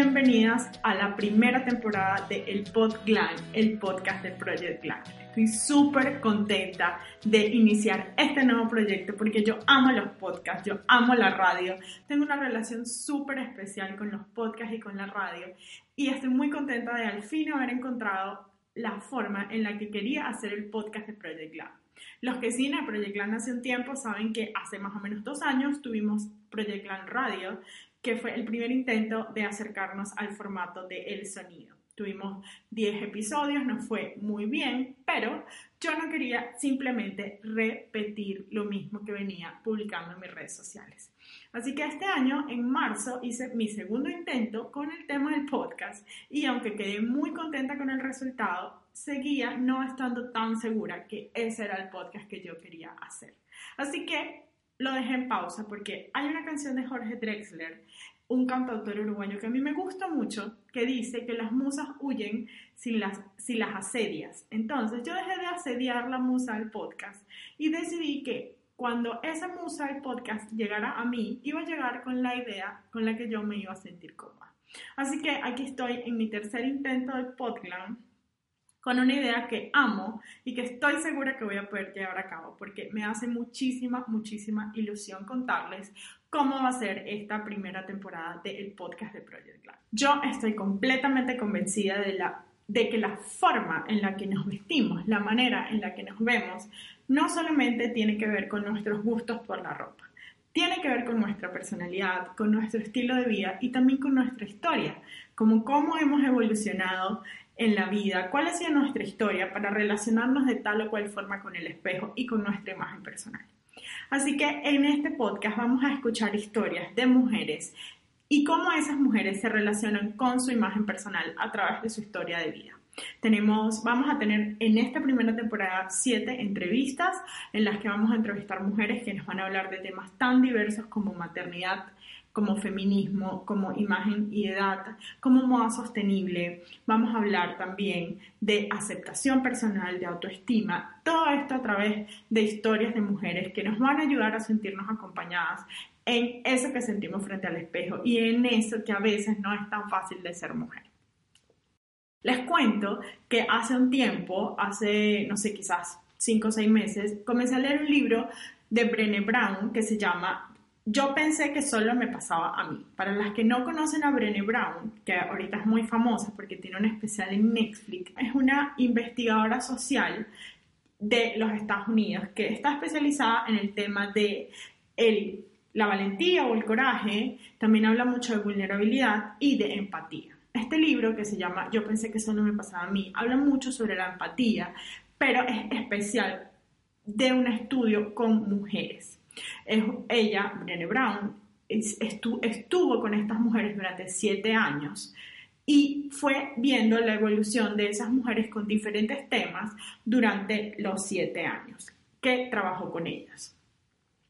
Bienvenidas a la primera temporada de El Pod Glam, el podcast de Project Glam. Estoy súper contenta de iniciar este nuevo proyecto porque yo amo los podcasts, yo amo la radio. Tengo una relación súper especial con los podcasts y con la radio y estoy muy contenta de al fin haber encontrado la forma en la que quería hacer el podcast de Project Glam. Los que siguen a Project Glam hace un tiempo saben que hace más o menos dos años tuvimos Project Glam Radio, que fue el primer intento de acercarnos al formato de El Sonido. Tuvimos 10 episodios, nos fue muy bien, pero yo no quería simplemente repetir lo mismo que venía publicando en mis redes sociales. Así que este año, en marzo, hice mi segundo intento con el tema del podcast y aunque quedé muy contenta con el resultado, seguía no estando tan segura que ese era el podcast que yo quería hacer. Así que lo dejé en pausa porque hay una canción de Jorge Drexler, un cantautor uruguayo que a mí me gusta mucho, que dice que las musas huyen si las, si las asedias. Entonces yo dejé de asediar la musa del podcast y decidí que cuando esa musa del podcast llegara a mí, iba a llegar con la idea con la que yo me iba a sentir cómoda. Así que aquí estoy en mi tercer intento del podcast con una idea que amo y que estoy segura que voy a poder llevar a cabo porque me hace muchísima, muchísima ilusión contarles cómo va a ser esta primera temporada del podcast de Project Glam. Yo estoy completamente convencida de, la, de que la forma en la que nos vestimos, la manera en la que nos vemos, no solamente tiene que ver con nuestros gustos por la ropa, tiene que ver con nuestra personalidad, con nuestro estilo de vida y también con nuestra historia, como cómo hemos evolucionado en la vida, cuál ha sido nuestra historia para relacionarnos de tal o cual forma con el espejo y con nuestra imagen personal. Así que en este podcast vamos a escuchar historias de mujeres y cómo esas mujeres se relacionan con su imagen personal a través de su historia de vida. Tenemos, vamos a tener en esta primera temporada siete entrevistas en las que vamos a entrevistar mujeres que nos van a hablar de temas tan diversos como maternidad, como feminismo, como imagen y edad, como moda sostenible. Vamos a hablar también de aceptación personal, de autoestima, todo esto a través de historias de mujeres que nos van a ayudar a sentirnos acompañadas en eso que sentimos frente al espejo y en eso que a veces no es tan fácil de ser mujer. Les cuento que hace un tiempo, hace, no sé, quizás cinco o seis meses, comencé a leer un libro de Brené Brown que se llama Yo pensé que solo me pasaba a mí. Para las que no conocen a Brené Brown, que ahorita es muy famosa porque tiene un especial en Netflix, es una investigadora social de los Estados Unidos que está especializada en el tema de la valentía o el coraje, también habla mucho de vulnerabilidad y de empatía. Este libro que se llama Yo pensé que solo me pasaba a mí, habla mucho sobre la empatía, pero es especial de un estudio con mujeres. Ella, Brené Brown, estu, estuvo con estas mujeres durante siete años y fue viendo la evolución de esas mujeres con diferentes temas durante los siete años que trabajó con ellas.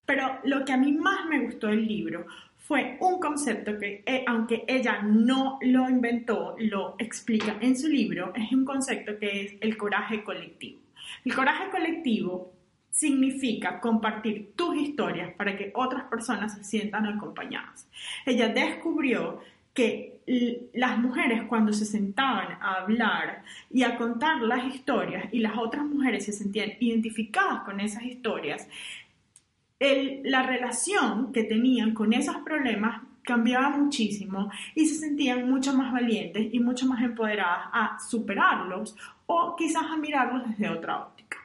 Pero lo que a mí más me gustó del libro fue un concepto que, eh, aunque ella no lo inventó, lo explica en su libro, es un concepto que es el coraje colectivo. El coraje colectivo significa compartir tus historias para que otras personas se sientan acompañadas. Ella descubrió que las mujeres cuando se sentaban a hablar y a contar las historias y las otras mujeres se sentían identificadas con esas historias, la relación que tenían con esos problemas cambiaba muchísimo y se sentían mucho más valientes y mucho más empoderadas a superarlos o quizás a mirarlos desde otra óptica.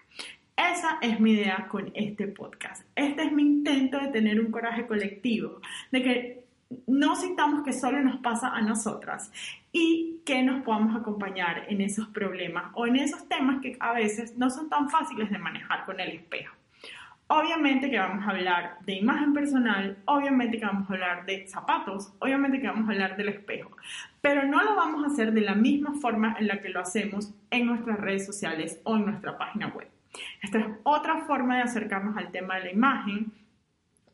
Esa es mi idea con este podcast. Este es mi intento de tener un coraje colectivo, de que no sintamos que solo nos pasa a nosotras y que nos podamos acompañar en esos problemas o en esos temas que a veces no son tan fáciles de manejar con el espejo. Obviamente que vamos a hablar de imagen personal, obviamente que vamos a hablar de zapatos, obviamente que vamos a hablar del espejo, pero no lo vamos a hacer de la misma forma en la que lo hacemos en nuestras redes sociales o en nuestra página web. Esta es otra forma de acercarnos al tema de la imagen,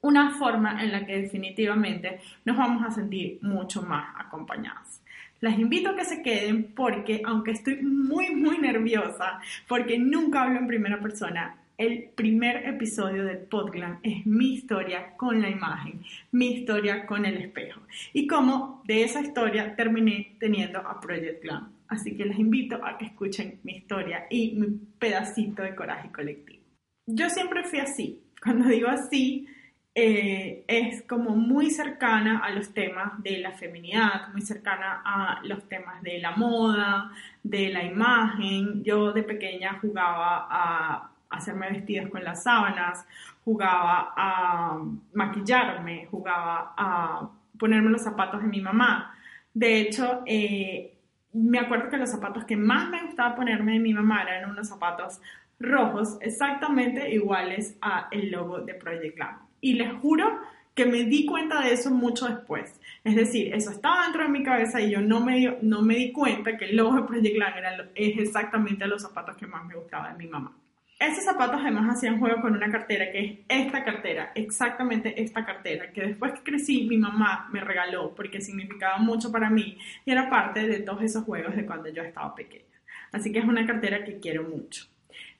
una forma en la que definitivamente nos vamos a sentir mucho más acompañadas. Las invito a que se queden porque, aunque estoy muy, muy nerviosa, porque nunca hablo en primera persona, el primer episodio del podcast es mi historia con la imagen, mi historia con el espejo y cómo de esa historia terminé teniendo a Project Glam. Así que les invito a que escuchen mi historia y mi pedacito de coraje colectivo. Yo siempre fui así. Cuando digo así, eh, es como muy cercana a los temas de la feminidad, muy cercana a los temas de la moda, de la imagen. Yo de pequeña jugaba a hacerme vestidos con las sábanas, jugaba a maquillarme, jugaba a ponerme los zapatos de mi mamá. De hecho, eh, me acuerdo que los zapatos que más me gustaba ponerme de mi mamá eran unos zapatos rojos exactamente iguales a el logo de Project Glam. Y les juro que me di cuenta de eso mucho después. Es decir, eso estaba dentro de mi cabeza y yo no me, no me di cuenta que el logo de Project Glam era, es exactamente los zapatos que más me gustaban de mi mamá. Esos zapatos además hacían juego con una cartera que es esta cartera, exactamente esta cartera, que después que crecí mi mamá me regaló porque significaba mucho para mí y era parte de todos esos juegos de cuando yo estaba pequeña. Así que es una cartera que quiero mucho.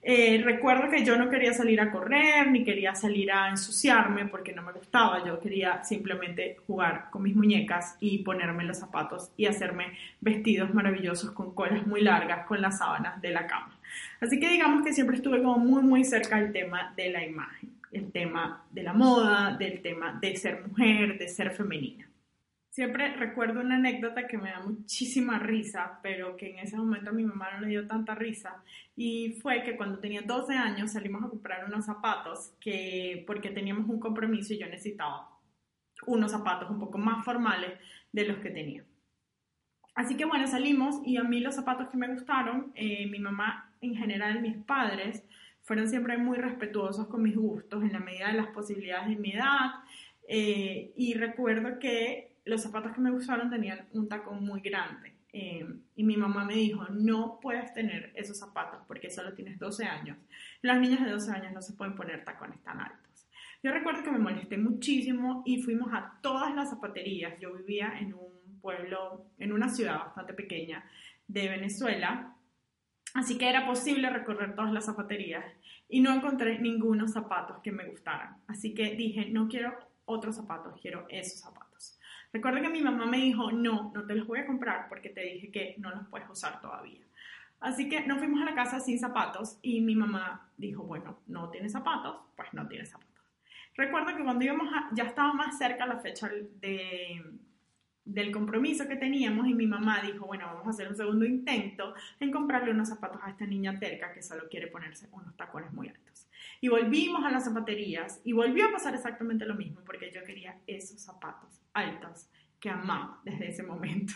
Eh, recuerdo que yo no quería salir a correr, ni quería salir a ensuciarme porque no me gustaba. Yo quería simplemente jugar con mis muñecas y ponerme los zapatos y hacerme vestidos maravillosos con colas muy largas con las sábanas de la cama. Así que digamos que siempre estuve como muy, muy cerca del tema de la imagen, el tema de la moda, del tema de ser mujer, de ser femenina. Siempre recuerdo una anécdota que me da muchísima risa, pero que en ese momento a mi mamá no le dio tanta risa, y fue que cuando tenía 12 años salimos a comprar unos zapatos que porque teníamos un compromiso y yo necesitaba unos zapatos un poco más formales de los que tenía. Así que bueno, salimos y a mí los zapatos que me gustaron, eh, mi mamá, en general mis padres, fueron siempre muy respetuosos con mis gustos en la medida de las posibilidades de mi edad. Eh, y recuerdo que los zapatos que me gustaron tenían un tacón muy grande. Eh, y mi mamá me dijo, no puedes tener esos zapatos porque solo tienes 12 años. Las niñas de 12 años no se pueden poner tacones tan altos. Yo recuerdo que me molesté muchísimo y fuimos a todas las zapaterías. Yo vivía en un pueblo, en una ciudad bastante pequeña de Venezuela. Así que era posible recorrer todas las zapaterías y no encontré ningunos zapatos que me gustaran. Así que dije, no quiero otros zapatos, quiero esos zapatos. Recuerdo que mi mamá me dijo, no, no te los voy a comprar porque te dije que no los puedes usar todavía. Así que nos fuimos a la casa sin zapatos y mi mamá dijo, bueno, no tienes zapatos, pues no tienes zapatos. Recuerdo que cuando íbamos ya estaba más cerca la fecha de, del compromiso que teníamos y mi mamá dijo, bueno, vamos a hacer un segundo intento en comprarle unos zapatos a esta niña terca que solo quiere ponerse unos tacones muy altos. Y volvimos a las zapaterías y volvió a pasar exactamente lo mismo porque yo quería esos zapatos altos que amaba desde ese momento.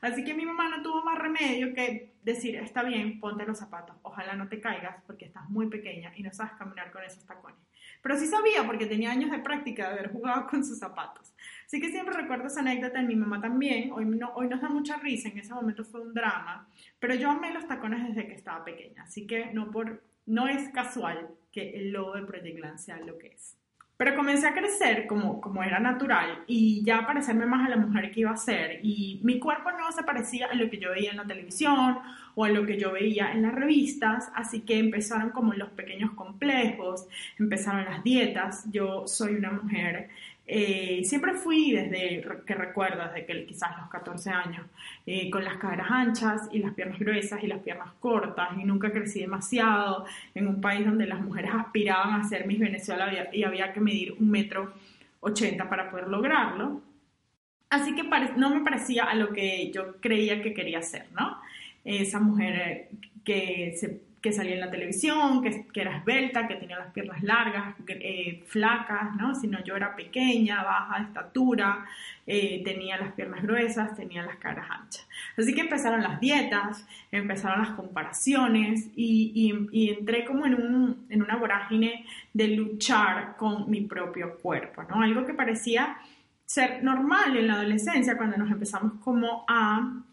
Así que mi mamá no tuvo más remedio que decir, está bien, ponte los zapatos, ojalá no te caigas porque estás muy pequeña y no sabes caminar con esos tacones. Pero sí sabía porque tenía años de práctica de haber jugado con sus zapatos. Así que siempre recuerdo esa anécdota de mi mamá también. Hoy, no, hoy nos da mucha risa, en ese momento fue un drama. Pero yo amé los tacones desde que estaba pequeña. Así que no, por, no es casual que el logo de Project sea lo que es. Pero comencé a crecer como, como era natural y ya parecerme más a la mujer que iba a ser. Y mi cuerpo no se parecía a lo que yo veía en la televisión o a lo que yo veía en las revistas. Así que empezaron como los pequeños complejos, empezaron las dietas. Yo soy una mujer eh, siempre fui desde que recuerdo, desde que quizás los 14 años, eh, con las caderas anchas y las piernas gruesas y las piernas cortas y nunca crecí demasiado en un país donde las mujeres aspiraban a ser Miss Venezuela y había que medir un metro ochenta para poder lograrlo. Así que no me parecía a lo que yo creía que quería ser, ¿no? Esa mujer que se que salía en la televisión, que, que era esbelta, que tenía las piernas largas, eh, flacas, ¿no? Sino yo era pequeña, baja de estatura, eh, tenía las piernas gruesas, tenía las caras anchas. Así que empezaron las dietas, empezaron las comparaciones y, y, entré como en, un, en una vorágine de luchar con mi propio cuerpo, ¿no? Algo que parecía ser normal en la adolescencia cuando nos empezamos como a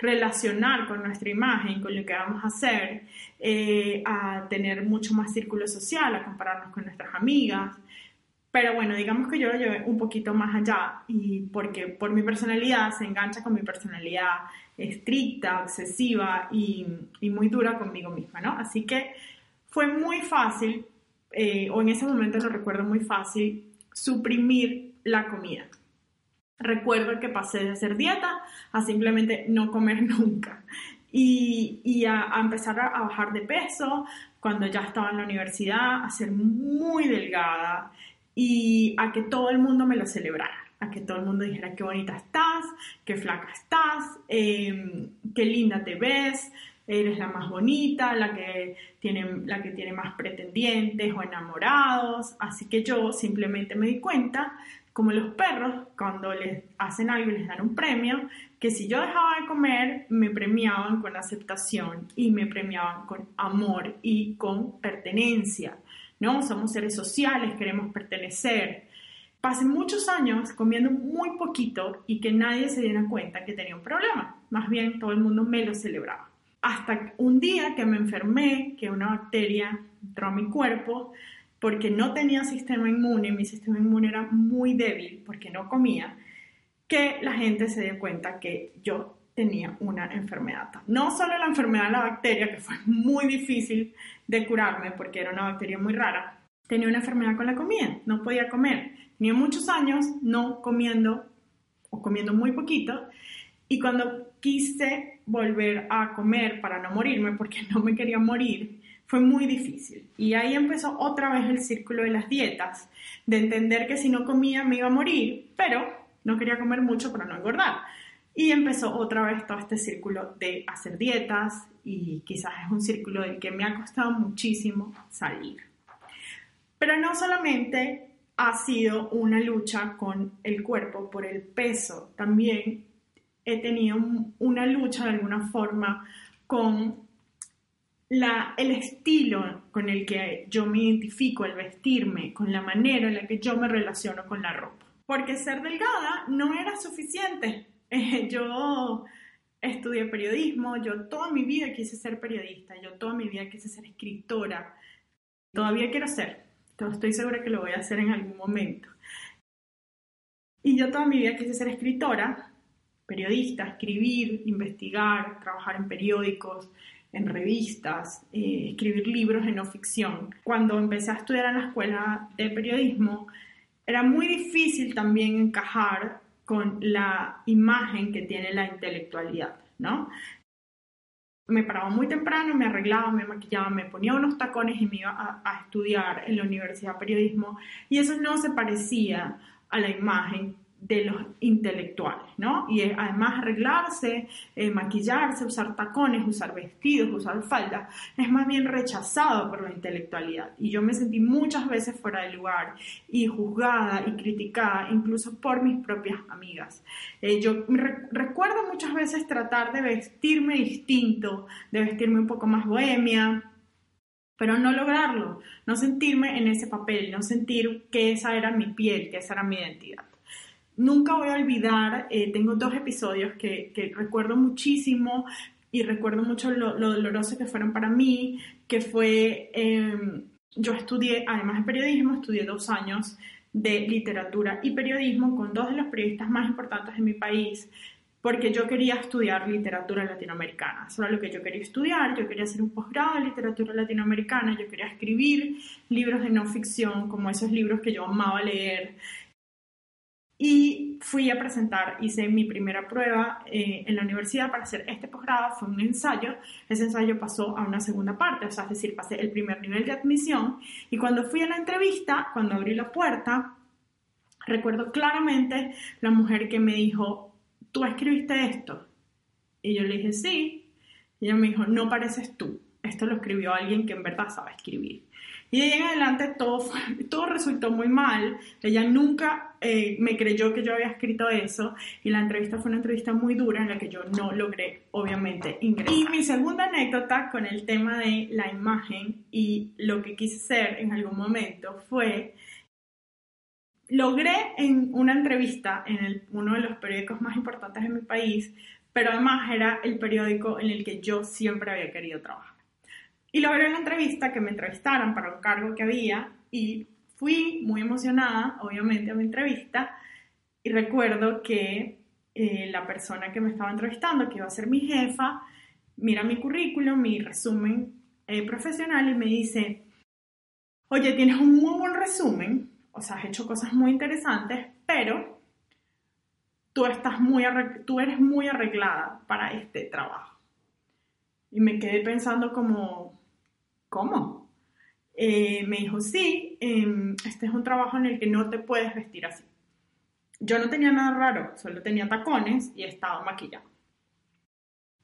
relacionar con nuestra imagen, con lo que vamos a hacer, eh, a tener mucho más círculo social, a compararnos con nuestras amigas. Pero bueno, digamos que yo lo llevé un poquito más allá y porque por mi personalidad se engancha con mi personalidad estricta, obsesiva y, muy dura conmigo misma, ¿no? Así que fue muy fácil, eh, o en ese momento lo recuerdo muy fácil, suprimir la comida. Recuerdo que pasé de hacer dieta a simplemente no comer nunca y, a, empezar a, bajar de peso cuando ya estaba en la universidad, a ser muy delgada y a que todo el mundo me lo celebrara, a que todo el mundo dijera qué bonita estás, qué flaca estás, em, qué linda te ves, eres la más bonita, la que, tiene, la que tiene más pretendientes o enamorados. Así que yo simplemente me di cuenta como los perros, cuando les hacen algo les dan un premio, que si yo dejaba de comer, me premiaban con aceptación y me premiaban con amor y con pertenencia, ¿no? Somos seres sociales, queremos pertenecer. Pasé muchos años comiendo muy poquito y que nadie se diera cuenta que tenía un problema. Más bien, todo el mundo me lo celebraba. Hasta un día que me enfermé, que una bacteria entró a mi cuerpo, porque no tenía sistema inmune, mi sistema inmune era muy débil porque no comía, que la gente se dio cuenta que yo tenía una enfermedad. No solo la enfermedad de la bacteria, que fue muy difícil de curarme porque era una bacteria muy rara, tenía una enfermedad con la comida, no podía comer. Tenía muchos años no comiendo o comiendo muy poquito y cuando quise volver a comer para no morirme, porque no me quería morir, fue muy difícil. Y ahí empezó otra vez el círculo de las dietas, de entender que si no comía me iba a morir, pero no quería comer mucho para no engordar. Y empezó otra vez todo este círculo de hacer dietas y quizás es un círculo del que me ha costado muchísimo salir. Pero no solamente ha sido una lucha con el cuerpo por el peso, también he tenido una lucha de alguna forma con el estilo con el que yo me identifico, el vestirme, con la manera en la que yo me relaciono con la ropa. Porque ser delgada no era suficiente. yo estudié periodismo, yo toda mi vida quise ser periodista, yo toda mi vida quise ser escritora. Todavía quiero ser, estoy segura que lo voy a hacer en algún momento. Y yo toda mi vida quise ser escritora, periodista, escribir, investigar, trabajar en periódicos, en revistas, eh, escribir libros de no ficción. Cuando empecé a estudiar en la escuela de periodismo, era muy difícil también encajar con la imagen que tiene la intelectualidad, ¿no? Me paraba muy temprano, me arreglaba, me maquillaba, me ponía unos tacones y me iba a, a estudiar en la Universidad de Periodismo y eso no se parecía a la imagen de los intelectuales, ¿no? Y además arreglarse, eh, maquillarse, usar tacones, usar vestidos, usar faldas, es más bien rechazado por la intelectualidad. Y yo me sentí muchas veces fuera de lugar y juzgada y criticada, incluso por mis propias amigas. Eh, yo recuerdo muchas veces tratar de vestirme distinto, de vestirme un poco más bohemia, pero no lograrlo, no sentirme en ese papel, no sentir que esa era mi piel, que esa era mi identidad. Nunca voy a olvidar, eh, tengo dos episodios que, recuerdo muchísimo y recuerdo mucho lo, doloroso que fueron para mí, que fue, em, yo estudié, además de periodismo, estudié dos años de literatura y periodismo con dos de los periodistas más importantes de mi país, porque yo quería estudiar literatura latinoamericana. Eso era lo que yo quería estudiar. Yo quería hacer un posgrado de literatura latinoamericana. Yo quería escribir libros de no ficción, como esos libros que yo amaba leer. Y fui a presentar, hice mi primera prueba eh, en la universidad para hacer este posgrado, fue un ensayo, ese ensayo pasó a una segunda parte, o sea, es decir, pasé el primer nivel de admisión. Y cuando fui a la entrevista, cuando abrí la puerta, recuerdo claramente la mujer que me dijo, ¿tú escribiste esto? Y yo le dije, sí, y ella me dijo, no pareces tú, esto lo escribió alguien que en verdad sabe escribir. Y de ahí en adelante todo, fue- todo resultó muy mal. Ella nunca eh, me creyó que yo había escrito eso y la entrevista fue una entrevista muy dura en la que yo no logré, obviamente, ingresar. Y mi segunda anécdota con el tema de la imagen y lo que quise ser en algún momento fue logré en una entrevista en uno de los periódicos más importantes de mi país, pero además era el periódico en el que yo siempre había querido trabajar. Y logré una entrevista que me entrevistaran para un cargo que había y fui muy emocionada, obviamente, a mi entrevista y recuerdo que eh, la persona que me estaba entrevistando, que iba a ser mi jefa, mira mi currículum, mi resumen eh, profesional y me dice, oye, tienes un muy buen resumen, o sea, has hecho cosas muy interesantes, pero tú, estás muy tú eres muy arreglada para este trabajo. Y me quedé pensando como, ¿cómo? Eh, me dijo, sí, em, este es un trabajo en el que no te puedes vestir así. Yo no tenía nada raro, solo tenía tacones y estaba maquillada.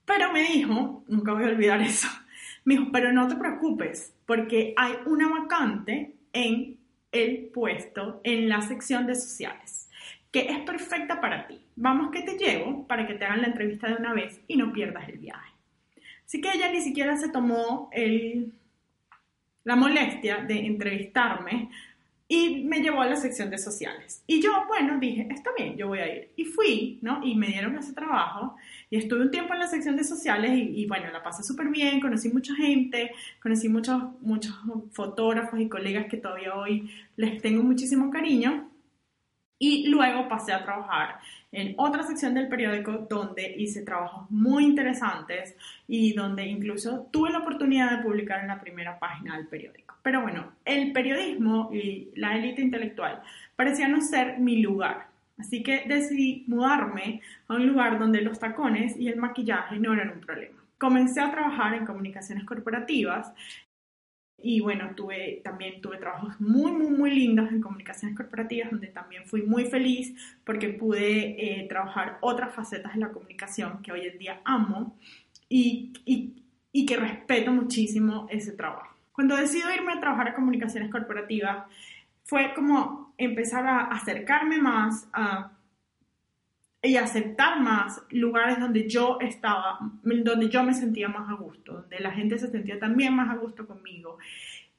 Pero me dijo, nunca voy a olvidar eso, me dijo, pero no te preocupes, porque hay una vacante en el puesto, en la sección de sociales, que es perfecta para ti. Vamos que te llevo para que te hagan la entrevista de una vez y no pierdas el viaje. Así que ella ni siquiera se tomó el, la molestia de entrevistarme y me llevó a la sección de sociales. Y yo, bueno, dije, está bien, yo voy a ir. Y fui, ¿no? Y me dieron ese trabajo y estuve un tiempo en la sección de sociales y, y, bueno, la pasé súper bien, conocí mucha gente, conocí muchos, muchos fotógrafos y colegas que todavía hoy les tengo muchísimo cariño. Y luego pasé a trabajar en otra sección del periódico donde hice trabajos muy interesantes y donde incluso tuve la oportunidad de publicar en la primera página del periódico. Pero bueno, el periodismo y la élite intelectual parecían no ser mi lugar. Así que decidí mudarme a un lugar donde los tacones y el maquillaje no eran un problema. Comencé a trabajar en comunicaciones corporativas y bueno, tuve, también tuve trabajos muy, muy, muy lindos en comunicaciones corporativas, donde también fui muy feliz porque pude eh, trabajar otras facetas de la comunicación que hoy en día amo y, y, que respeto muchísimo ese trabajo. Cuando decido irme a trabajar a comunicaciones corporativas, fue como empezar a acercarme más a, y aceptar más lugares donde yo estaba, donde yo me sentía más a gusto, donde la gente se sentía también más a gusto conmigo.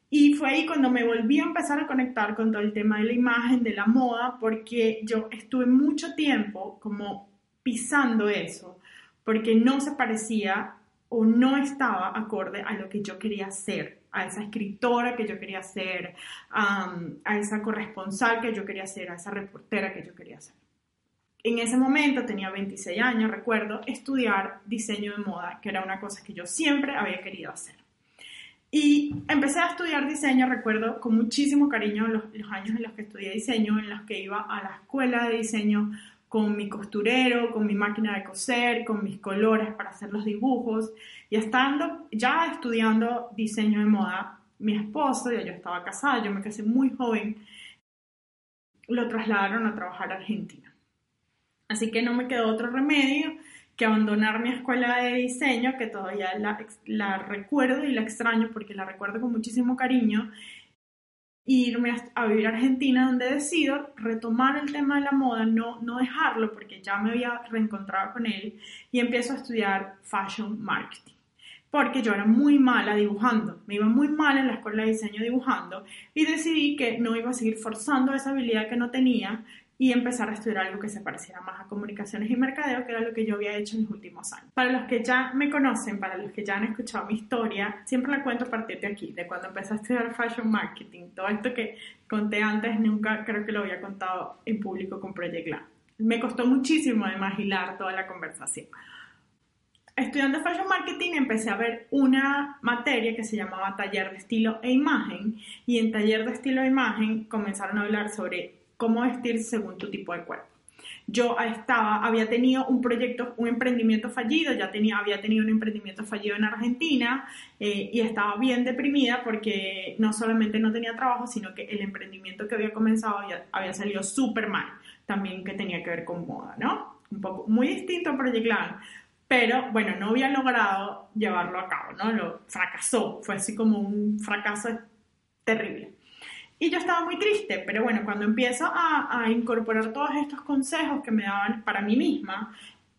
Y fue ahí cuando me volví a empezar a conectar con todo el tema de la imagen, de la moda, porque yo estuve mucho tiempo como pisando eso, porque no se parecía o no estaba acorde a lo que yo quería ser, a esa escritora que yo quería ser, um, a esa corresponsal que yo quería ser, a esa reportera que yo quería ser. En ese momento tenía 26 años, recuerdo, estudiar diseño de moda, que era una cosa que yo siempre había querido hacer. Y empecé a estudiar diseño, recuerdo con muchísimo cariño los, años en los que estudié diseño, en los que iba a la escuela de diseño con mi costurero, con mi máquina de coser, con mis colores para hacer los dibujos. Y estando ya estudiando diseño de moda, mi esposo, ya yo estaba casada, yo me casé muy joven, lo trasladaron a trabajar a Argentina. Así que no me quedó otro remedio que abandonar mi escuela de diseño, que todavía la, recuerdo y la extraño porque la recuerdo con muchísimo cariño, e irme a, a, vivir a Argentina, donde decido retomar el tema de la moda, no, no dejarlo porque ya me había reencontrado con él, y empiezo a estudiar Fashion Marketing. Porque yo era muy mala dibujando, me iba muy mal en la escuela de diseño dibujando, y decidí que no iba a seguir forzando esa habilidad que no tenía y empezar a estudiar algo que se pareciera más a comunicaciones y mercadeo, que era lo que yo había hecho en los últimos años. Para los que ya me conocen, para los que ya han escuchado mi historia, siempre la cuento a partir de aquí, de cuando empecé a estudiar fashion marketing. Todo esto que conté antes, nunca creo que lo había contado en público con Project Glam. Me costó muchísimo además hilar toda la conversación. Estudiando fashion marketing empecé a ver una materia que se llamaba taller de estilo e imagen y en taller de estilo e imagen comenzaron a hablar sobre cómo vestirse según tu tipo de cuerpo. Yo estaba, había tenido un proyecto, un emprendimiento fallido, ya tenía, había tenido un emprendimiento fallido en Argentina eh, y estaba bien deprimida porque no solamente no tenía trabajo, sino que el emprendimiento que había comenzado había, había salido súper mal, también que tenía que ver con moda, ¿no? Un poco muy distinto a Project Glam, pero bueno, no había logrado llevarlo a cabo, ¿no? Lo fracasó, fue así como un fracaso terrible. Y yo estaba muy triste, pero bueno, cuando empiezo a, a incorporar todos estos consejos que me daban para mí misma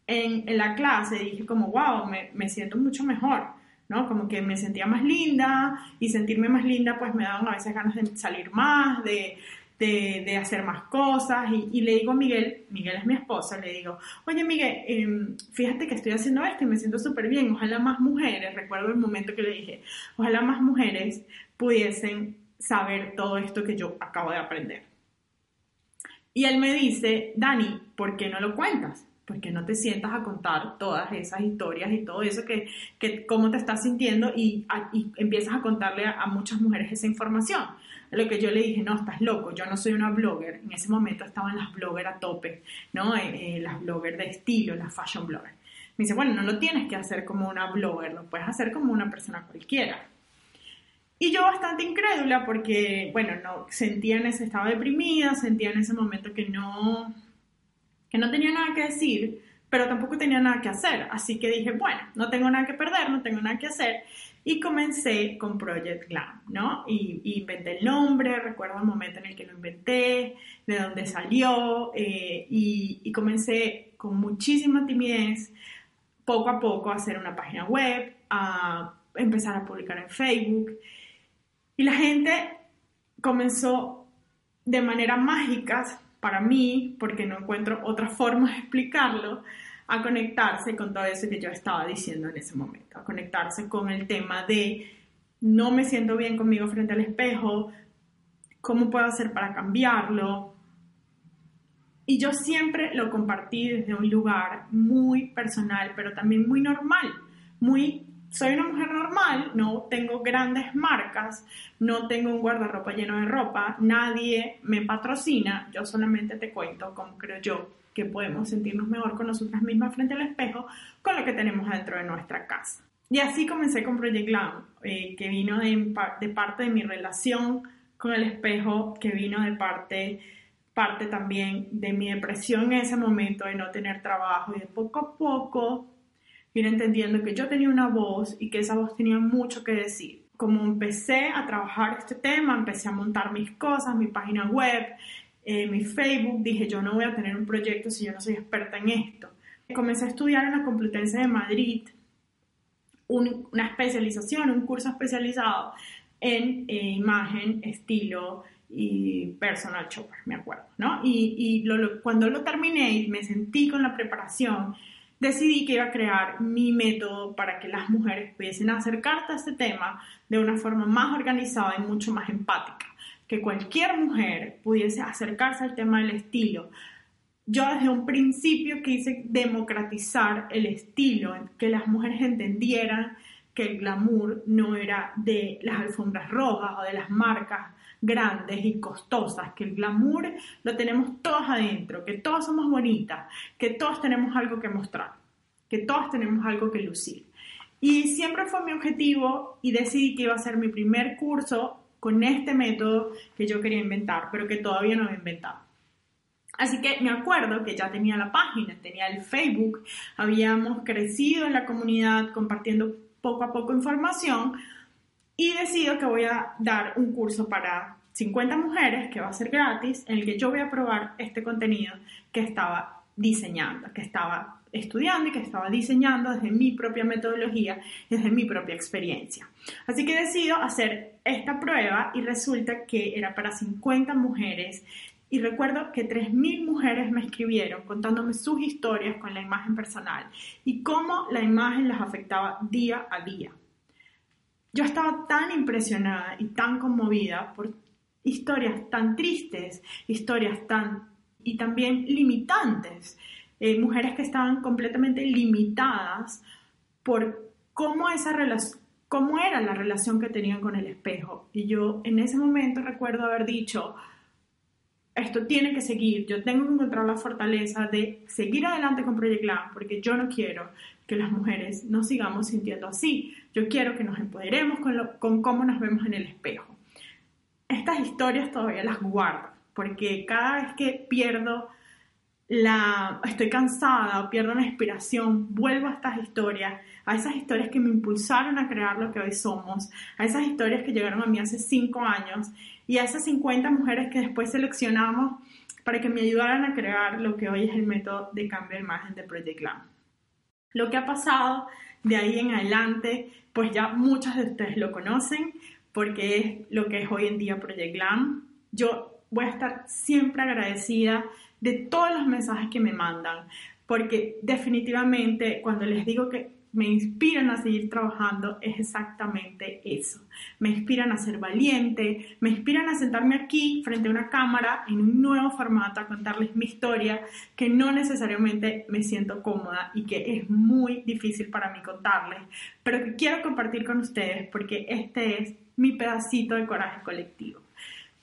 en, en la clase, dije como, wow, me, me siento mucho mejor, ¿no? Como que me sentía más linda y sentirme más linda pues me daban a veces ganas de salir más, de, de, de hacer más cosas y, y, le digo a Miguel, Miguel es mi esposa, le digo, oye Miguel, eh, fíjate que estoy haciendo esto y me siento súper bien, ojalá más mujeres, recuerdo el momento que le dije, ojalá más mujeres pudiesen saber todo esto que yo acabo de aprender. Y él me dice, Dani, ¿por qué no lo cuentas? ¿Por qué no te sientas a contar todas esas historias y todo eso que, que cómo te estás sintiendo y, y empiezas a contarle a, muchas mujeres esa información? lo que yo le dije, no, estás loco, yo no soy una blogger. En ese momento estaban las bloggers a tope, ¿no? Eh, eh, las bloggers de estilo, las fashion bloggers. Me dice, bueno, no lo tienes que hacer como una blogger, lo puedes hacer como una persona cualquiera. Y yo bastante incrédula porque, bueno, no, sentía en ese estado deprimida, sentía en ese momento que no, que no tenía nada que decir, pero tampoco tenía nada que hacer. Así que dije, bueno, no tengo nada que perder, no tengo nada que hacer. Y comencé con Project Glam, ¿no? Y, y, inventé el nombre, recuerdo el momento en el que lo inventé, de dónde salió, eh, y, y, comencé con muchísima timidez, poco a poco, a hacer una página web, a empezar a publicar en Facebook. Y la gente comenzó de manera mágica para mí, porque no encuentro otra forma de explicarlo, a conectarse con todo eso que yo estaba diciendo en ese momento, a conectarse con el tema de no me siento bien conmigo frente al espejo, cómo puedo hacer para cambiarlo. Y yo siempre lo compartí desde un lugar muy personal, pero también muy normal, muy soy una mujer normal, no tengo grandes marcas, no tengo un guardarropa lleno de ropa, nadie me patrocina, yo solamente te cuento cómo creo yo que podemos sentirnos mejor con nosotras mismas frente al espejo con lo que tenemos dentro de nuestra casa. Y así comencé con Project Glam, eh, que vino de, de, parte de mi relación con el espejo, que vino de parte, parte también de mi depresión en ese momento de no tener trabajo y de poco a poco ir entendiendo que yo tenía una voz y que esa voz tenía mucho que decir. Como empecé a trabajar este tema, empecé a montar mis cosas, mi página web, eh, mi Facebook, dije yo no voy a tener un proyecto si yo no soy experta en esto. Comencé a estudiar en la Complutense de Madrid un, una especialización, un curso especializado en eh, imagen, estilo y personal shopper, me acuerdo, ¿no? Y, y lo, lo, cuando lo terminé y me sentí con la preparación, decidí que iba a crear mi método para que las mujeres pudiesen acercarse a este tema de una forma más organizada y mucho más empática que cualquier mujer pudiese acercarse al tema del estilo. Yo desde un principio quise democratizar el estilo, que las mujeres entendieran que el glamour no era de las alfombras rojas o de las marcas grandes y costosas, que el glamour lo tenemos todos adentro, que todos somos bonitas, que todos tenemos algo que mostrar, que todos tenemos algo que lucir. Y siempre fue mi objetivo y decidí que iba a ser mi primer curso con este método que yo quería inventar, pero que todavía no había inventado. Así que me acuerdo que ya tenía la página, tenía el Facebook, habíamos crecido en la comunidad compartiendo poco a poco información y decido que voy a dar un curso para 50 mujeres que va a ser gratis en el que yo voy a probar este contenido que estaba diseñando, que estaba estudiando y que estaba diseñando desde mi propia metodología, desde mi propia experiencia. Así que decido hacer esta prueba y resulta que era para 50 mujeres y recuerdo que 3.000 mujeres me escribieron contándome sus historias con la imagen personal y cómo la imagen las afectaba día a día. Yo estaba tan impresionada y tan conmovida por historias tan tristes, historias tan y también limitantes eh, mujeres que estaban completamente limitadas por cómo esa cómo era la relación que tenían con el espejo. Y yo en ese momento recuerdo haber dicho, esto tiene que seguir, yo tengo que encontrar la fortaleza de seguir adelante con Project Glam, porque yo no quiero que las mujeres nos sigamos sintiendo así. Yo quiero que nos empoderemos con, lo, con cómo nos vemos en el espejo. Estas historias todavía las guardo, porque cada vez que pierdo la, estoy cansada o pierdo la inspiración, vuelvo a estas historias, a esas historias que me impulsaron a crear lo que hoy somos, a esas historias que llegaron a mí hace cinco años y a esas 50 mujeres que después seleccionamos para que me ayudaran a crear lo que hoy es el método de cambio de imagen de Project Glam. Lo que ha pasado de ahí en adelante, pues ya muchas de ustedes lo conocen, porque es lo que es hoy en día Project Glam. Yo voy a estar siempre agradecida de todos los mensajes que me mandan, porque definitivamente cuando les digo que me inspiran a seguir trabajando es exactamente eso. Me inspiran a ser valiente, me inspiran a sentarme aquí frente a una cámara en un nuevo formato a contarles mi historia que no necesariamente me siento cómoda y que es muy difícil para mí contarles, pero que quiero compartir con ustedes porque este es mi pedacito de coraje colectivo.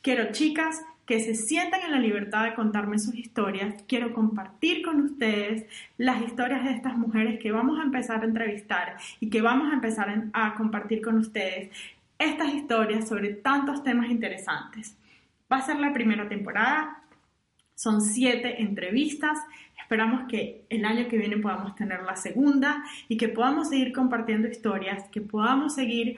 Quiero, chicas, que se sientan en la libertad de contarme sus historias. Quiero compartir con ustedes las historias de estas mujeres que vamos a empezar a entrevistar y que vamos a empezar a compartir con ustedes estas historias sobre tantos temas interesantes. Va a ser la primera temporada, son siete entrevistas. Esperamos que el año que viene podamos tener la segunda y que podamos seguir compartiendo historias, que podamos seguir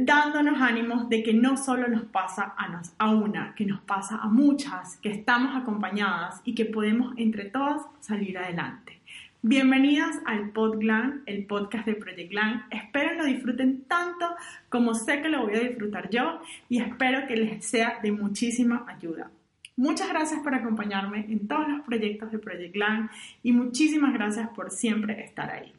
dándonos ánimos de que no solo nos pasa a, nos, a una, que nos pasa a muchas, que estamos acompañadas y que podemos entre todas salir adelante. Bienvenidas al PodGlan, el podcast de Project Glan. Espero lo disfruten tanto como sé que lo voy a disfrutar yo y espero que les sea de muchísima ayuda. Muchas gracias por acompañarme en todos los proyectos de Project Glan y muchísimas gracias por siempre estar ahí.